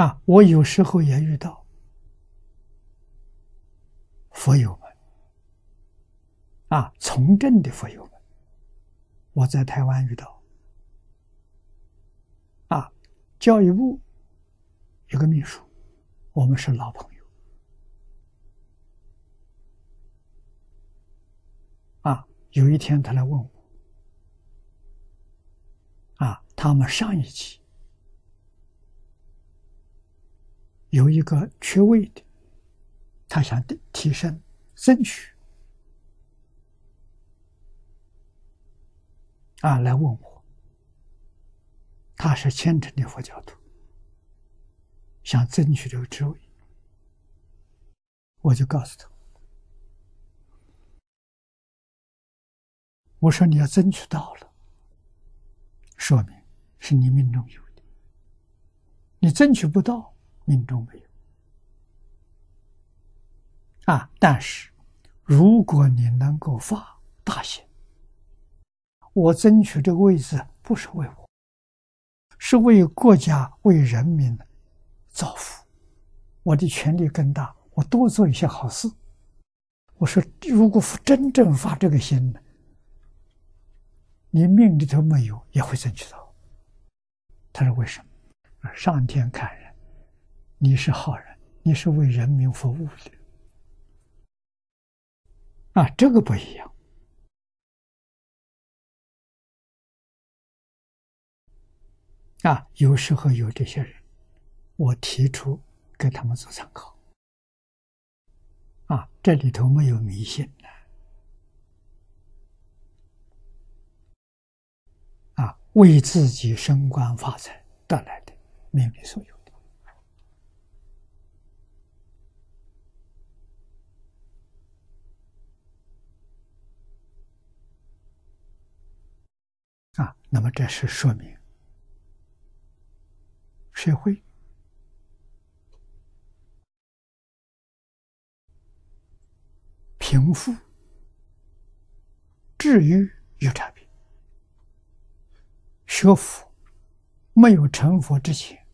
啊，我有时候也遇到佛友们，啊，从政的佛友们，我在台湾遇到，啊，教育部有个秘书，我们是老朋友，啊，有一天他来问我，啊，他们上一期。有一个缺位的，他想提升，争取啊，来问我。他是虔诚的佛教徒，想争取这个职位，我就告诉他，我说你要争取到了，说明是你命中有的，你争取不到。命中没有啊！但是，如果你能够发大心，我争取这个位置不是为我，是为国家、为人民造福。我的权力更大，我多做一些好事。我说，如果真正发这个心呢，你命里头没有，也会争取到。他说：“为什么？上天看。”你是好人，你是为人民服务的啊，这个不一样啊。有时候有这些人，我提出给他们做参考啊，这里头没有迷信的啊，为自己升官发财得来的命里所有。啊，那么这是说明社会贫富、至于有差别。学佛没有成佛之前，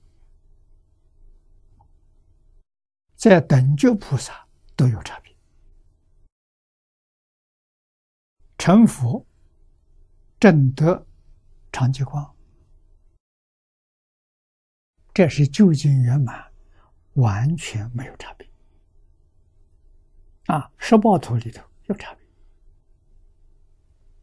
在等觉菩萨都有差别。成佛正得。长吉光，这是究竟圆满，完全没有差别。啊，十报图里头有差别。